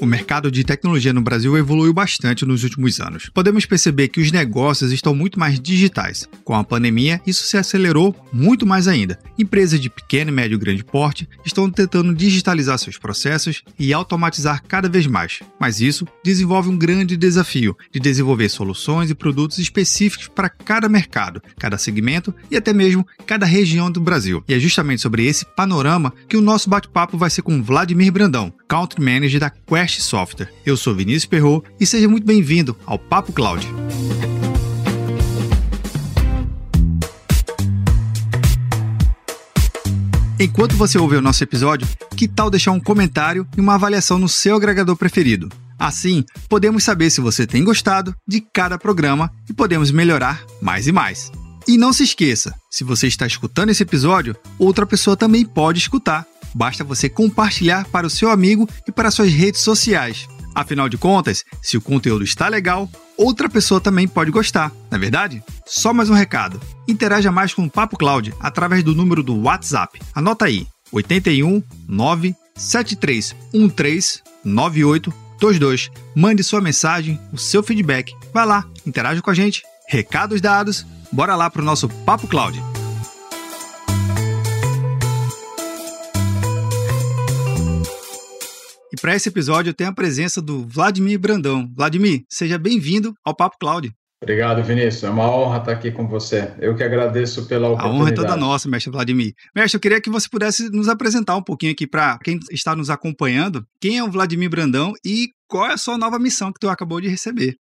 O mercado de tecnologia no Brasil evoluiu bastante nos últimos anos. Podemos perceber que os negócios estão muito mais digitais. Com a pandemia, isso se acelerou muito mais ainda. Empresas de pequeno, médio e grande porte estão tentando digitalizar seus processos e automatizar cada vez mais. Mas isso desenvolve um grande desafio de desenvolver soluções e produtos específicos para cada mercado, cada segmento e até mesmo cada região do Brasil. E é justamente sobre esse panorama que o nosso bate-papo vai ser com Vladimir Brandão, Country Manager da Quest Software. Eu sou Vinícius Perro e seja muito bem-vindo ao Papo Cloud. Enquanto você ouve o nosso episódio, que tal deixar um comentário e uma avaliação no seu agregador preferido? Assim, podemos saber se você tem gostado de cada programa e podemos melhorar mais e mais. E não se esqueça, se você está escutando esse episódio, outra pessoa também pode escutar Basta você compartilhar para o seu amigo e para suas redes sociais. Afinal de contas, se o conteúdo está legal, outra pessoa também pode gostar, não é verdade? Só mais um recado. Interaja mais com o Papo Cloud através do número do WhatsApp. Anota aí: 81 97313 9822. Mande sua mensagem, o seu feedback. Vai lá, interaja com a gente. Recados dados, bora lá para o nosso Papo Cloud. Para esse episódio eu tenho a presença do Vladimir Brandão. Vladimir, seja bem-vindo ao Papo Cloud. Obrigado, Vinícius. É uma honra estar aqui com você. Eu que agradeço pela oportunidade. A honra é toda nossa, mestre Vladimir. Mestre, eu queria que você pudesse nos apresentar um pouquinho aqui para quem está nos acompanhando. Quem é o Vladimir Brandão e qual é a sua nova missão que tu acabou de receber?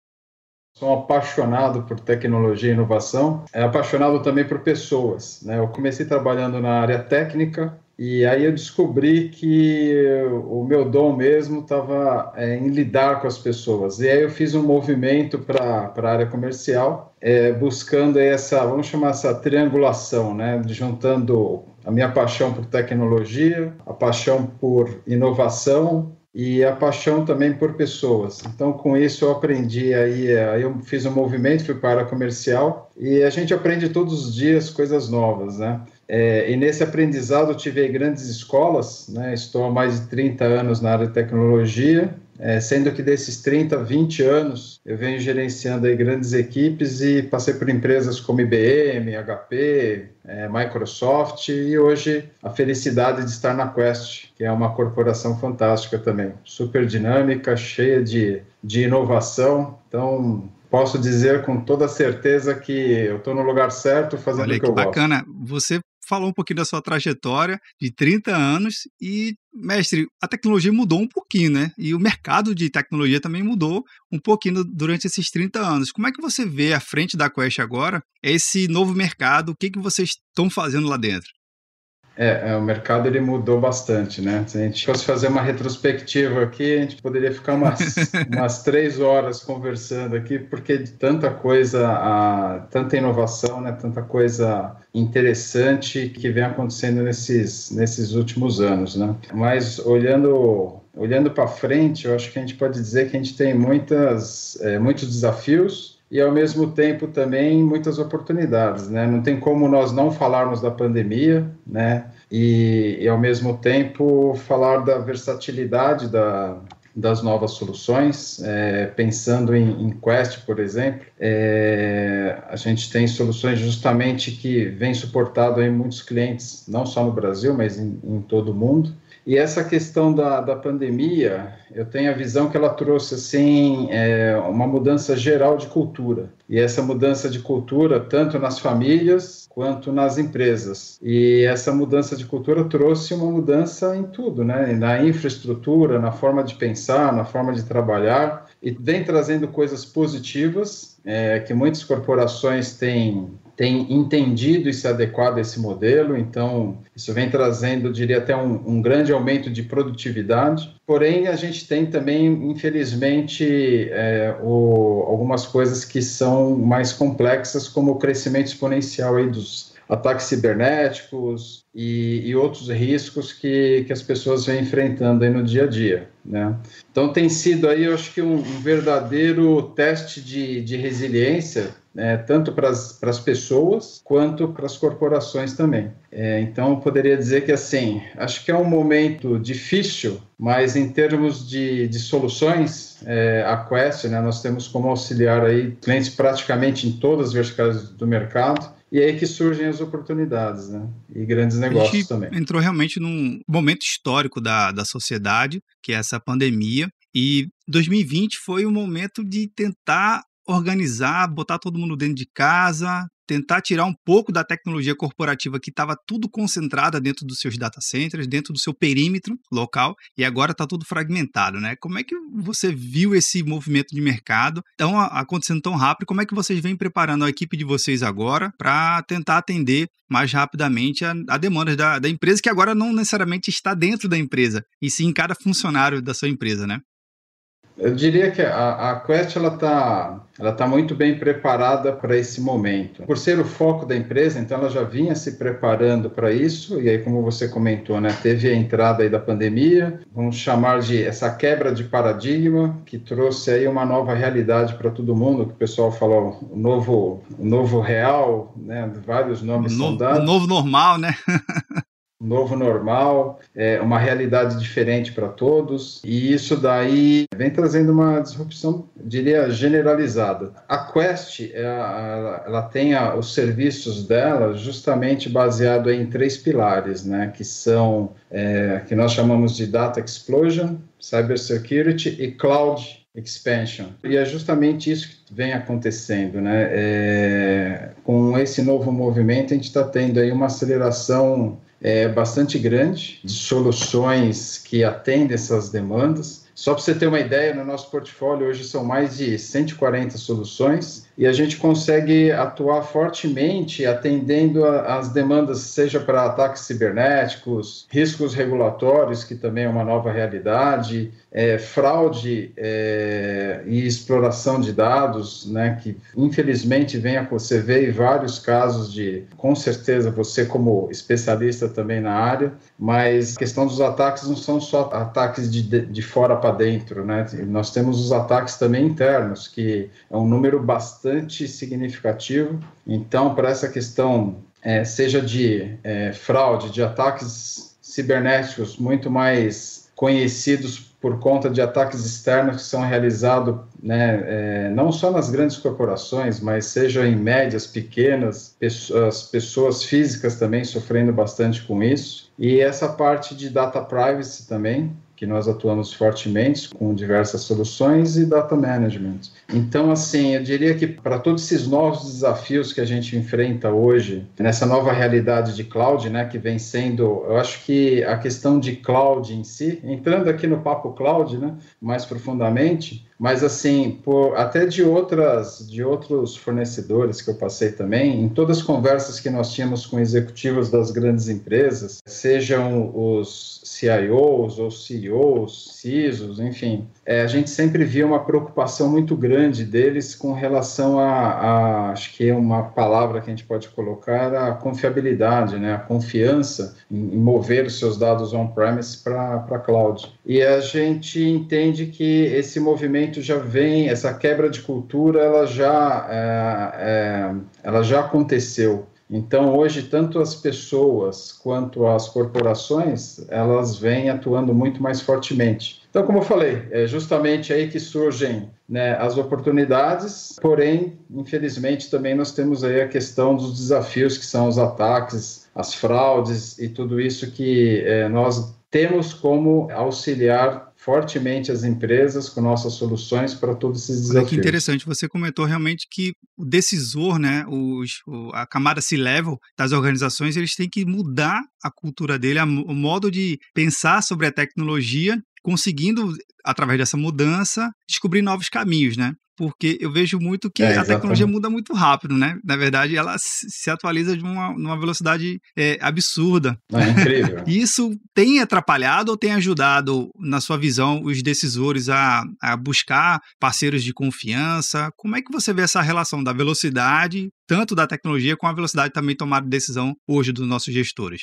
Sou apaixonado por tecnologia e inovação, é apaixonado também por pessoas. Né? Eu comecei trabalhando na área técnica, e aí eu descobri que o meu dom mesmo estava é, em lidar com as pessoas. E aí eu fiz um movimento para a área comercial, é, buscando essa, vamos chamar essa triangulação, né? Juntando a minha paixão por tecnologia, a paixão por inovação e a paixão também por pessoas. Então, com isso, eu aprendi aí, aí eu fiz um movimento, fui para a comercial e a gente aprende todos os dias coisas novas, né? É, e nesse aprendizado eu tive grandes escolas, né? estou há mais de 30 anos na área de tecnologia, é, sendo que desses 30, 20 anos eu venho gerenciando aí grandes equipes e passei por empresas como IBM, HP, é, Microsoft e hoje a felicidade de estar na Quest, que é uma corporação fantástica também, super dinâmica, cheia de, de inovação. Então, posso dizer com toda certeza que eu estou no lugar certo fazendo Olha, o que, que eu bacana. gosto. Você falou um pouquinho da sua trajetória de 30 anos e, mestre, a tecnologia mudou um pouquinho, né? E o mercado de tecnologia também mudou um pouquinho durante esses 30 anos. Como é que você vê à frente da Quest agora esse novo mercado? O que, que vocês estão fazendo lá dentro? É, é, o mercado ele mudou bastante, né? Se a gente fosse fazer uma retrospectiva aqui, a gente poderia ficar umas, umas três horas conversando aqui, porque de tanta coisa, a, tanta inovação, né? Tanta coisa interessante que vem acontecendo nesses, nesses últimos anos, né? Mas olhando olhando para frente, eu acho que a gente pode dizer que a gente tem muitas, é, muitos desafios e ao mesmo tempo também muitas oportunidades, né? Não tem como nós não falarmos da pandemia, né? E, e ao mesmo tempo falar da versatilidade da, das novas soluções, é, pensando em, em, Quest, por exemplo, é, a gente tem soluções justamente que vem suportado em muitos clientes, não só no Brasil, mas em, em todo o mundo. E essa questão da, da pandemia, eu tenho a visão que ela trouxe assim é, uma mudança geral de cultura. E essa mudança de cultura, tanto nas famílias quanto nas empresas. E essa mudança de cultura trouxe uma mudança em tudo, né? Na infraestrutura, na forma de pensar, na forma de trabalhar. E vem trazendo coisas positivas, é, que muitas corporações têm tem entendido e se adequado a esse modelo, então isso vem trazendo, diria até um, um, grande aumento de produtividade. Porém, a gente tem também, infelizmente, é, o, algumas coisas que são mais complexas, como o crescimento exponencial aí dos ataques cibernéticos e, e, outros riscos que, que as pessoas vêm enfrentando aí no dia a dia. Né? Então tem sido aí, eu acho que um, um verdadeiro teste de, de resiliência é, tanto para as pessoas quanto para as corporações também. É, então, eu poderia dizer que, assim, acho que é um momento difícil, mas em termos de, de soluções, é, a Quest, né, nós temos como auxiliar aí clientes praticamente em todas as verticais do mercado, e é aí que surgem as oportunidades, né? E grandes negócios também. Entrou realmente num momento histórico da, da sociedade, que é essa pandemia. E 2020 foi um momento de tentar organizar, botar todo mundo dentro de casa, tentar tirar um pouco da tecnologia corporativa que estava tudo concentrada dentro dos seus data centers, dentro do seu perímetro local, e agora está tudo fragmentado, né? Como é que você viu esse movimento de mercado tão acontecendo tão rápido? Como é que vocês vêm preparando a equipe de vocês agora para tentar atender mais rapidamente a, a da, da empresa, que agora não necessariamente está dentro da empresa, e sim em cada funcionário da sua empresa, né? Eu diria que a, a Quest ela está ela tá muito bem preparada para esse momento. Por ser o foco da empresa, então ela já vinha se preparando para isso, e aí, como você comentou, né, teve a entrada aí da pandemia, vamos chamar de essa quebra de paradigma, que trouxe aí uma nova realidade para todo mundo, que o pessoal falou, o novo, o novo real, né, vários nomes o novo, são dados. O novo normal, né? novo normal, é uma realidade diferente para todos, e isso daí vem trazendo uma disrupção, diria, generalizada. A Quest, ela, ela tem a, os serviços dela justamente baseado em três pilares, né, que são, é, que nós chamamos de Data Explosion, Cybersecurity e Cloud expansion. E é justamente isso que vem acontecendo, né? É, com esse novo movimento, a gente está tendo aí uma aceleração é, bastante grande de soluções que atendem essas demandas. Só para você ter uma ideia, no nosso portfólio hoje são mais de 140 soluções e a gente consegue atuar fortemente atendendo as demandas, seja para ataques cibernéticos, riscos regulatórios, que também é uma nova realidade, é, fraude é, e exploração de dados, né, que infelizmente vem a você ver vários casos de, com certeza você como especialista também na área, mas a questão dos ataques não são só ataques de, de fora para dentro, né, nós temos os ataques também internos, que é um número bastante significativo. Então, para essa questão, é, seja de é, fraude, de ataques cibernéticos muito mais conhecidos por conta de ataques externos que são realizados né, é, não só nas grandes corporações, mas seja em médias, pequenas, as pessoas físicas também sofrendo bastante com isso. E essa parte de data privacy também, que nós atuamos fortemente com diversas soluções e data management. Então, assim, eu diria que para todos esses novos desafios que a gente enfrenta hoje, nessa nova realidade de cloud, né, que vem sendo, eu acho que a questão de cloud em si, entrando aqui no papo cloud, né, mais profundamente, mas assim, por, até de outras de outros fornecedores que eu passei também, em todas as conversas que nós tínhamos com executivos das grandes empresas, sejam os CIOs ou CEOs, CISOs, enfim, é, a gente sempre via uma preocupação muito grande deles com relação a, a, acho que é uma palavra que a gente pode colocar, a confiabilidade, né, a confiança em, em mover os seus dados on-premise para cloud. E a gente entende que esse movimento já vem, essa quebra de cultura, ela já, é, é, ela já aconteceu. Então, hoje, tanto as pessoas quanto as corporações, elas vêm atuando muito mais fortemente. Então, como eu falei, é justamente aí que surgem né, as oportunidades, porém, infelizmente, também nós temos aí a questão dos desafios, que são os ataques, as fraudes e tudo isso que é, nós temos como auxiliar fortemente as empresas com nossas soluções para todos esses desafios. Olha que interessante, você comentou realmente que o decisor, né, os, a camada C-level das organizações, eles têm que mudar a cultura dele, o modo de pensar sobre a tecnologia, conseguindo, através dessa mudança, descobrir novos caminhos, né? Porque eu vejo muito que é, a tecnologia muda muito rápido, né? Na verdade, ela se atualiza de uma, uma velocidade é, absurda. É incrível. Isso tem atrapalhado ou tem ajudado, na sua visão, os decisores a, a buscar parceiros de confiança? Como é que você vê essa relação da velocidade, tanto da tecnologia, com a velocidade também tomada de decisão hoje dos nossos gestores?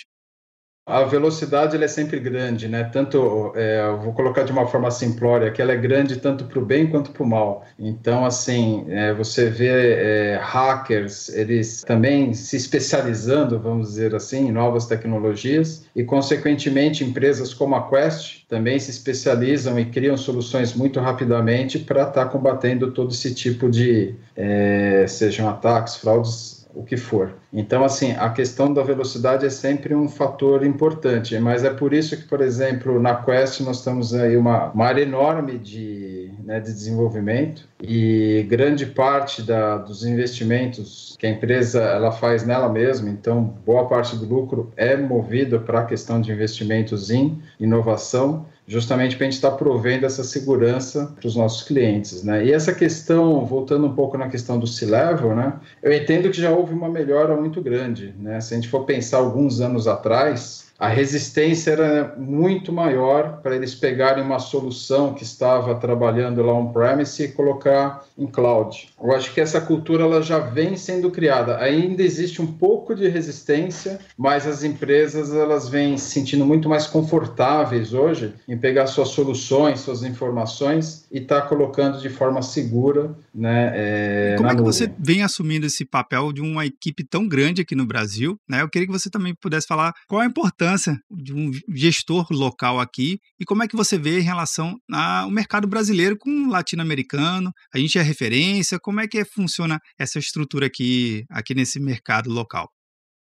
A velocidade é sempre grande, né? Tanto, é, vou colocar de uma forma simplória, que ela é grande tanto para o bem quanto para o mal. Então, assim, é, você vê é, hackers, eles também se especializando, vamos dizer assim, em novas tecnologias e, consequentemente, empresas como a Quest também se especializam e criam soluções muito rapidamente para estar tá combatendo todo esse tipo de, é, sejam ataques, fraudes o que for. Então, assim, a questão da velocidade é sempre um fator importante, mas é por isso que, por exemplo, na Quest nós temos aí uma, uma área enorme de, né, de desenvolvimento e grande parte da, dos investimentos que a empresa ela faz nela mesma, então boa parte do lucro é movido para a questão de investimentos em inovação justamente para a gente estar tá provendo essa segurança para os nossos clientes, né? E essa questão, voltando um pouco na questão do C-Level, né? Eu entendo que já houve uma melhora muito grande, né? Se a gente for pensar alguns anos atrás, a resistência era muito maior para eles pegarem uma solução que estava trabalhando lá on-premise e colocar em cloud. Eu acho que essa cultura ela já vem sendo criada. Ainda existe um pouco de resistência, mas as empresas elas vêm se sentindo muito mais confortáveis hoje em pegar suas soluções, suas informações e estar tá colocando de forma segura, né? É, como é que nuvem. você vem assumindo esse papel de uma equipe tão grande aqui no Brasil? Né? Eu queria que você também pudesse falar qual a importância importância de um gestor local aqui e como é que você vê em relação ao mercado brasileiro com o latino-americano? A gente é referência, como é que funciona essa estrutura aqui, aqui nesse mercado local?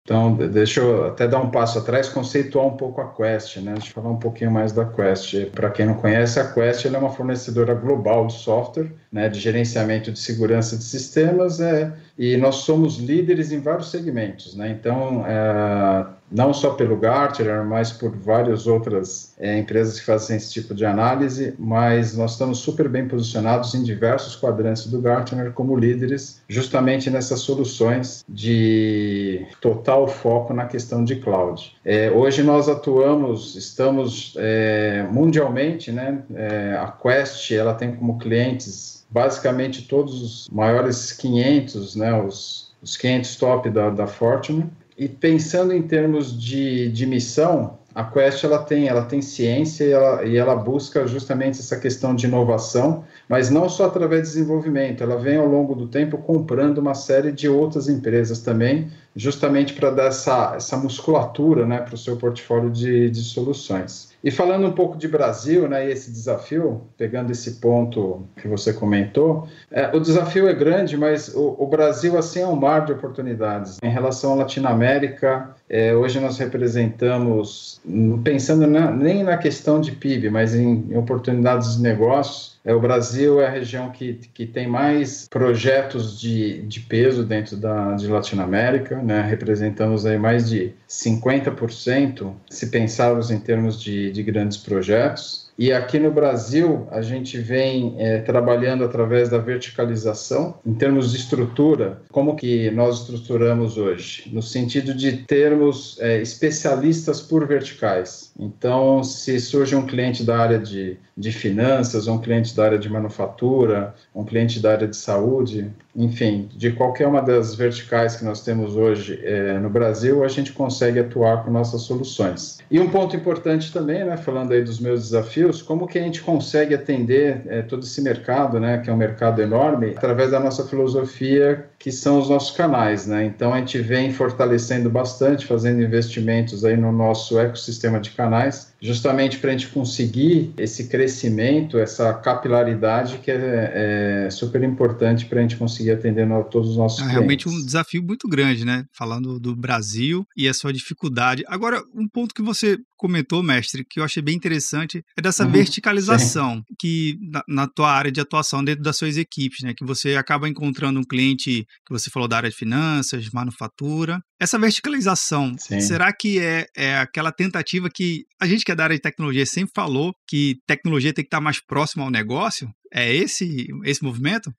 Então, deixa eu até dar um passo atrás, conceituar um pouco a Quest, né? Deixa eu falar um pouquinho mais da Quest. Para quem não conhece, a Quest é uma fornecedora global de software, né, de gerenciamento de segurança de sistemas, é, e nós somos líderes em vários segmentos, né? Então, é, não só pelo Gartner, mas por várias outras é, empresas que fazem esse tipo de análise, mas nós estamos super bem posicionados em diversos quadrantes do Gartner como líderes, justamente nessas soluções de total foco na questão de cloud. É, hoje nós atuamos, estamos é, mundialmente, né? É, a Quest ela tem como clientes basicamente todos os maiores 500, né? Os, os 500 top da, da Fortune e pensando em termos de, de missão, a Quest ela tem, ela tem ciência e ela, e ela busca justamente essa questão de inovação, mas não só através de desenvolvimento, ela vem ao longo do tempo comprando uma série de outras empresas também, justamente para dar essa, essa musculatura né, para o seu portfólio de, de soluções. E falando um pouco de Brasil, né, esse desafio, pegando esse ponto que você comentou, é, o desafio é grande, mas o, o, Brasil assim é um mar de oportunidades. Em relação à Latinoamérica, é, hoje nós representamos, pensando na, nem na questão de PIB, mas em, em oportunidades de negócios, é, o Brasil é a região que, que tem mais projetos de, de peso dentro da de Latinoamérica, né? representamos aí mais de 50%, se pensarmos em termos de, de grandes projetos. E aqui no Brasil, a gente vem é, trabalhando através da verticalização. Em termos de estrutura, como que nós estruturamos hoje? No sentido de termos é, especialistas por verticais. Então, se surge um cliente da área de, de finanças, um cliente da área de manufatura, um cliente da área de saúde, enfim, de qualquer uma das verticais que nós temos hoje é, no Brasil, a gente consegue atuar com nossas soluções. E um ponto importante também, né, falando aí dos meus desafios, como que a gente consegue atender é, todo esse mercado, né, que é um mercado enorme, através da nossa filosofia, que são os nossos canais, né? Então a gente vem fortalecendo bastante, fazendo investimentos aí no nosso ecossistema de canais, justamente para a gente conseguir esse crescimento, essa capilaridade que é, é super importante para a gente conseguir atender a todos os nossos é, clientes. Realmente um desafio muito grande, né? Falando do Brasil e a sua dificuldade. Agora, um ponto que você comentou, mestre, que eu achei bem interessante, é dessa uhum, verticalização sim. que na, na, tua área de atuação dentro das suas equipes, né? Que você acaba encontrando um cliente que você falou da área de finanças, manufatura. Essa verticalização, sim. será que é, é aquela tentativa que a gente que é da área de tecnologia sempre falou que tecnologia tem que estar mais próximo ao negócio? É esse esse movimento?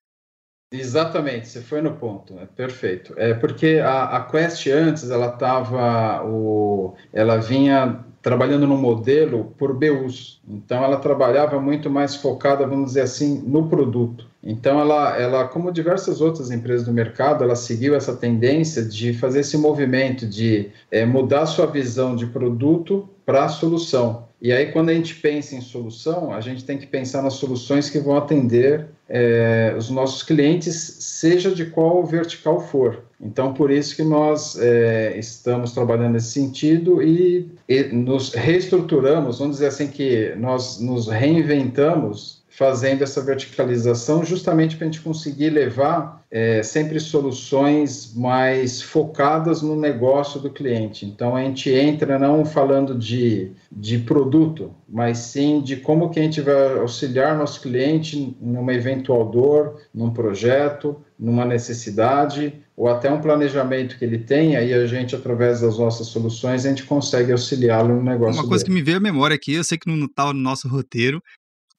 Exatamente, você foi no ponto, é perfeito. É porque a, a Quest antes ela tava o, ela vinha trabalhando no modelo por BUs. Então ela trabalhava muito mais focada, vamos dizer assim, no produto. Então ela, ela, como diversas outras empresas do mercado, ela seguiu essa tendência de fazer esse movimento de é, mudar sua visão de produto para solução. E aí, quando a gente pensa em solução, a gente tem que pensar nas soluções que vão atender é, os nossos clientes, seja de qual vertical for. Então, por isso que nós é, estamos trabalhando nesse sentido e, e nos reestruturamos, vamos dizer assim que nós nos reinventamos fazendo essa verticalização justamente para a gente conseguir levar é, sempre soluções mais focadas no negócio do cliente. Então a gente entra não falando de, de produto, mas sim de como que a gente vai auxiliar nosso cliente numa eventual dor, num projeto, numa necessidade ou até um planejamento que ele tem, aí a gente, através das nossas soluções, a gente consegue auxiliá-lo no negócio Uma coisa dele. que me veio à memória aqui, eu sei que não está no nosso roteiro,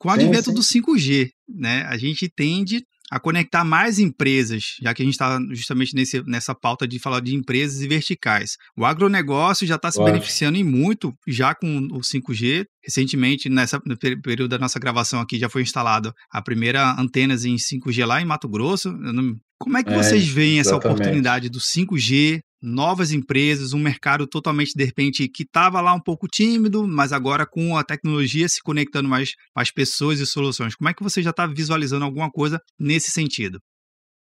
com o advento do 5G, né, a gente tende a conectar mais empresas, já que a gente está justamente nesse, nessa pauta de falar de empresas e verticais. O agronegócio já está se beneficiando em muito já com o 5G. Recentemente, nessa, no período da nossa gravação aqui, já foi instalada a primeira antenas em 5G lá em Mato Grosso. Como é que vocês é, veem essa oportunidade do 5G novas empresas, um mercado totalmente, de repente, que estava lá um pouco tímido, mas agora com a tecnologia se conectando mais as pessoas e soluções. Como é que você já está visualizando alguma coisa nesse sentido?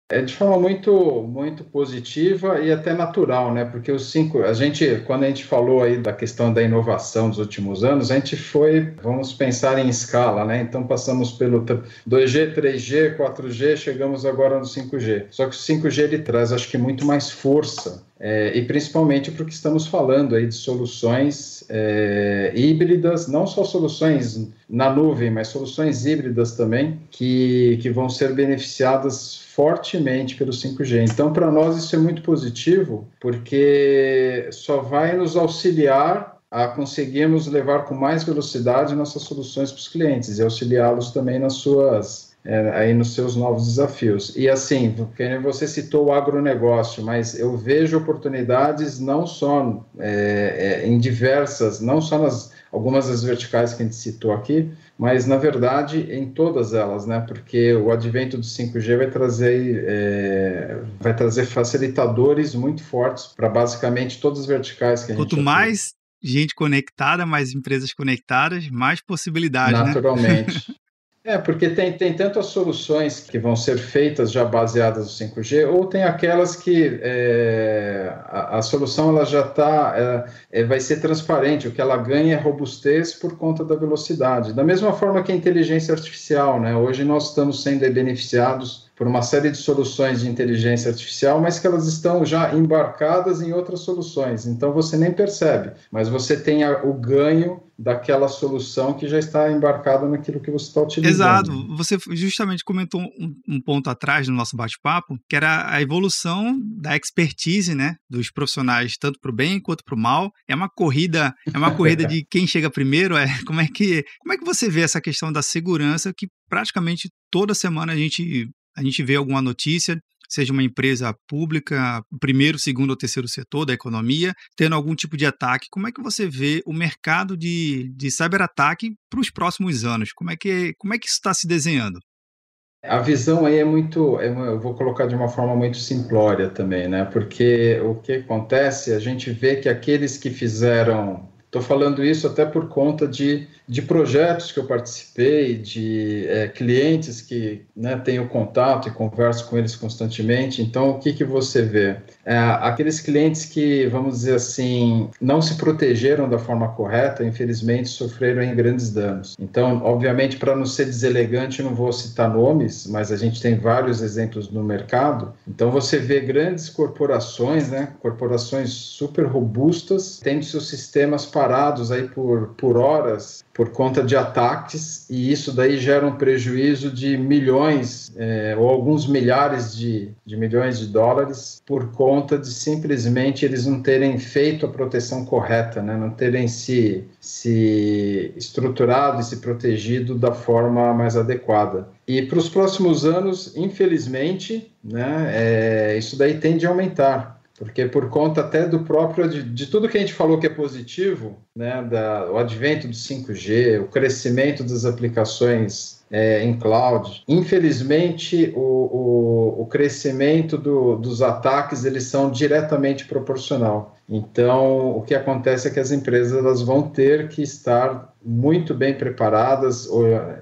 É de forma muito, muito positiva e até natural, né? Porque os cinco, a gente, quando a gente falou aí da questão da inovação dos últimos anos, a gente foi, vamos pensar em escala, né? Então passamos pelo 2G, 3G, 4G, chegamos agora no 5G. Só que o 5G ele traz, acho que muito mais força é, e principalmente porque estamos falando aí de soluções é, híbridas, não só soluções na nuvem, mas soluções híbridas também, que, que vão ser beneficiadas fortemente pelo 5G. Então, para nós, isso é muito positivo, porque só vai nos auxiliar a conseguirmos levar com mais velocidade nossas soluções para os clientes e auxiliá-los também nas suas é, aí nos seus novos desafios. E assim, você citou o agronegócio, mas eu vejo oportunidades não só é, é, em diversas, não só nas algumas das verticais que a gente citou aqui, mas na verdade em todas elas, né? Porque o advento do 5G vai trazer é, vai trazer facilitadores muito fortes para basicamente todas as verticais que a Quanto gente Quanto mais gente conectada, mais empresas conectadas, mais possibilidades. Né? Naturalmente. Né? É, porque tem, tem tantas soluções que vão ser feitas já baseadas no 5G, ou tem aquelas que é, a, a, solução ela já está, é, é, vai ser transparente, o que ela ganha é robustez por conta da velocidade. Da mesma forma que a inteligência artificial, né? Hoje nós estamos sendo beneficiados por uma série de soluções de inteligência artificial, mas que elas estão já embarcadas em outras soluções. Então você nem percebe, mas você tem a, o ganho daquela solução que já está embarcada naquilo que você está utilizando. Exato. Você justamente comentou um, um ponto atrás no nosso bate-papo, que era a evolução da expertise, né, dos profissionais, tanto para o bem quanto para o mal. É uma corrida, é uma corrida de quem chega primeiro. É como é que como é que você vê essa questão da segurança que praticamente toda semana a gente a gente vê alguma notícia, seja uma empresa pública, primeiro, segundo ou terceiro setor da economia, tendo algum tipo de ataque. Como é que você vê o mercado de, de cyberataque para os próximos anos? Como é que, como é que isso está se desenhando? A visão aí é muito, é eu vou colocar de uma forma muito simplória também, né? Porque o que acontece, a gente vê que aqueles que fizeram Estou falando isso até por conta de, de projetos que eu participei, de é, clientes que né, tenho contato e converso com eles constantemente. Então, o que, que você vê? É, aqueles clientes que, vamos dizer assim, não se protegeram da forma correta, infelizmente sofreram em grandes danos. Então, obviamente, para não ser deselegante, não vou citar nomes, mas a gente tem vários exemplos no mercado. Então, você vê grandes corporações, né, corporações super robustas, tendo seus sistemas para parados aí por, por horas por conta de ataques e isso daí gera um prejuízo de milhões é, ou alguns milhares de, de milhões de dólares por conta de simplesmente eles não terem feito a proteção correta, né? não terem se, se estruturado e se protegido da forma mais adequada. E para os próximos anos, infelizmente, né, é, isso daí tende a aumentar. Porque por conta até do próprio, de, de, tudo que a gente falou que é positivo, né, da, o advento do 5G, o crescimento das aplicações é, em cloud, infelizmente o, o, o crescimento do, dos ataques eles são diretamente proporcional. Então, o que acontece é que as empresas elas vão ter que estar muito bem preparadas.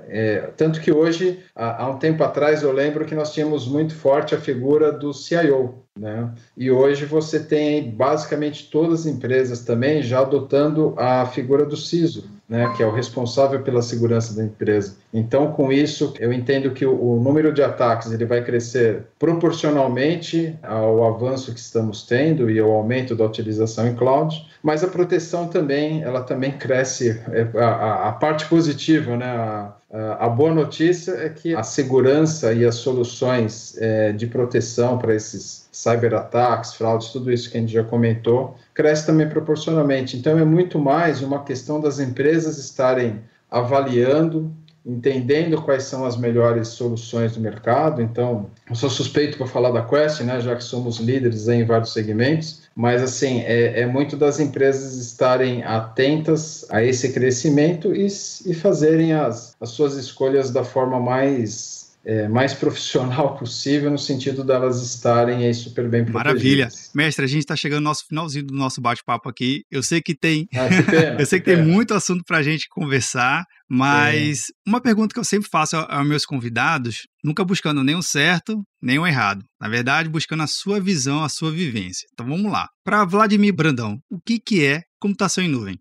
É, tanto que hoje, há, há, um tempo atrás, eu lembro que nós tínhamos muito forte a figura do CIO. Né? E hoje você tem basicamente todas as empresas também já adotando a figura do CISO né, que é o responsável pela segurança da empresa. Então, com isso, eu entendo que o, o, número de ataques ele vai crescer proporcionalmente ao avanço que estamos tendo e ao aumento da utilização em cloud, mas a proteção também, ela também cresce. É, a, a, a parte positiva, né, a, a boa notícia é que a segurança e as soluções é, de proteção para esses cyberataques, fraudes, tudo isso que a gente já comentou, cresce também proporcionalmente. Então, é muito mais uma questão das empresas estarem avaliando, entendendo quais são as melhores soluções do mercado. Então, eu sou suspeito para falar da Quest, né, já que somos líderes em vários segmentos, mas assim, é, é, muito das empresas estarem atentas a esse crescimento e, e fazerem as, as suas escolhas da forma mais é, mais profissional possível, no sentido delas estarem aí super bem protegidas. Maravilha. Mestre, a gente está chegando no nosso finalzinho do nosso bate-papo aqui. Eu sei que tem. Ah, que pena, eu sei que, que tem muito assunto para a gente conversar, mas uma pergunta que eu sempre faço aos meus convidados, nunca buscando nem o certo, nem o errado. Na verdade, buscando a sua visão, a sua vivência. Então vamos lá. Para Vladimir Brandão, o que, que é computação em nuvem?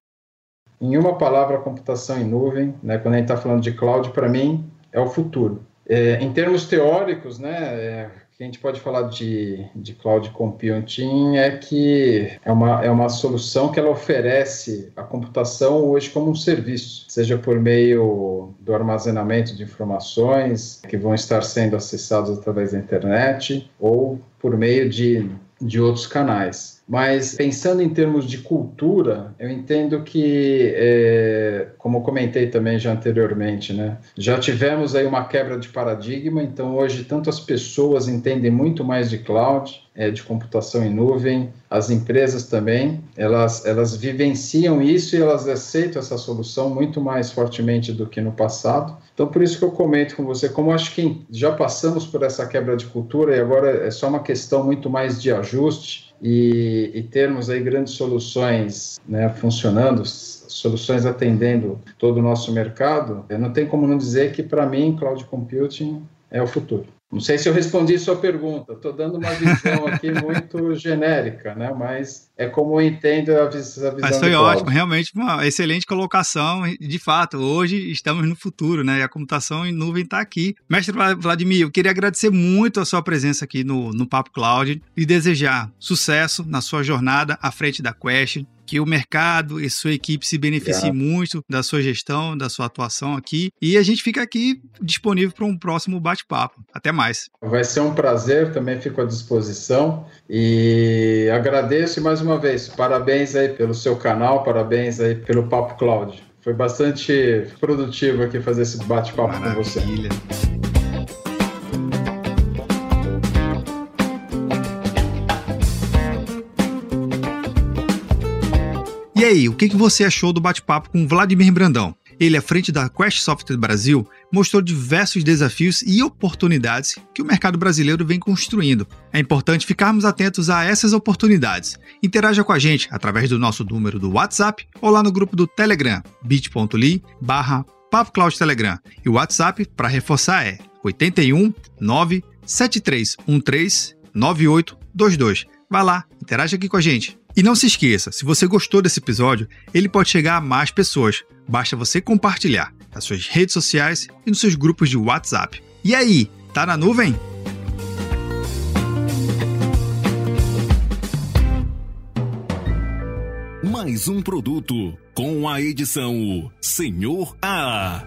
Em uma palavra, computação em nuvem, né, quando a gente está falando de cloud, para mim é o futuro. É, em termos teóricos, né, é, que a gente pode falar de, de cloud computing é que é uma, é uma solução que ela oferece a computação hoje como um serviço, seja por meio do armazenamento de informações que vão estar sendo acessadas através da internet ou por meio de, de outros canais. Mas pensando em termos de cultura, eu entendo que, é, como comentei também já anteriormente, né, já tivemos aí uma quebra de paradigma, então hoje tanto as pessoas entendem muito mais de cloud, é, de computação em nuvem, as empresas também, elas, elas vivenciam isso e elas aceitam essa solução muito mais fortemente do que no passado. Então, por isso que eu comento com você, como acho que já passamos por essa quebra de cultura e agora é só uma questão muito mais de ajuste, e, e termos aí grandes soluções né, funcionando, soluções atendendo todo o nosso mercado, não tem como não dizer que, para mim, cloud computing é o futuro. Não sei se eu respondi sua pergunta, estou dando uma visão aqui muito genérica, né? mas é como eu entendo a, visão. Mas foi ótimo, realmente uma excelente colocação. De fato, hoje estamos no futuro, né? E a computação em nuvem está aqui. Mestre Vladimir, eu queria agradecer muito a sua presença aqui no, no Papo Cloud e desejar sucesso na sua jornada à frente da Quest, que o mercado e sua equipe se beneficiem yeah. muito da sua gestão, da sua atuação aqui. E a gente fica aqui disponível para um próximo bate-papo. Até mais. Vai ser um prazer, também fico à disposição. E agradeço mais uma vez. Parabéns aí pelo seu canal, parabéns aí pelo Papo Cloud. Foi bastante produtivo aqui fazer esse bate-papo com você. E aí, o que você achou do bate-papo com Vladimir Brandão? Ele, à frente da Quest Software Brasil, mostrou diversos desafios e oportunidades que o mercado brasileiro vem construindo. É importante ficarmos atentos a essas oportunidades. Interaja com a gente através do nosso número do WhatsApp ou lá no grupo do Telegram, bit.ly barra Telegram. E o WhatsApp, para reforçar, é 81 97313 9822. Vai lá, interaja aqui com a gente. E não se esqueça, se você gostou desse episódio, ele pode chegar a mais pessoas. Basta você compartilhar nas suas redes sociais e nos seus grupos de WhatsApp. E aí, tá na nuvem? Mais um produto com a edição Senhor A.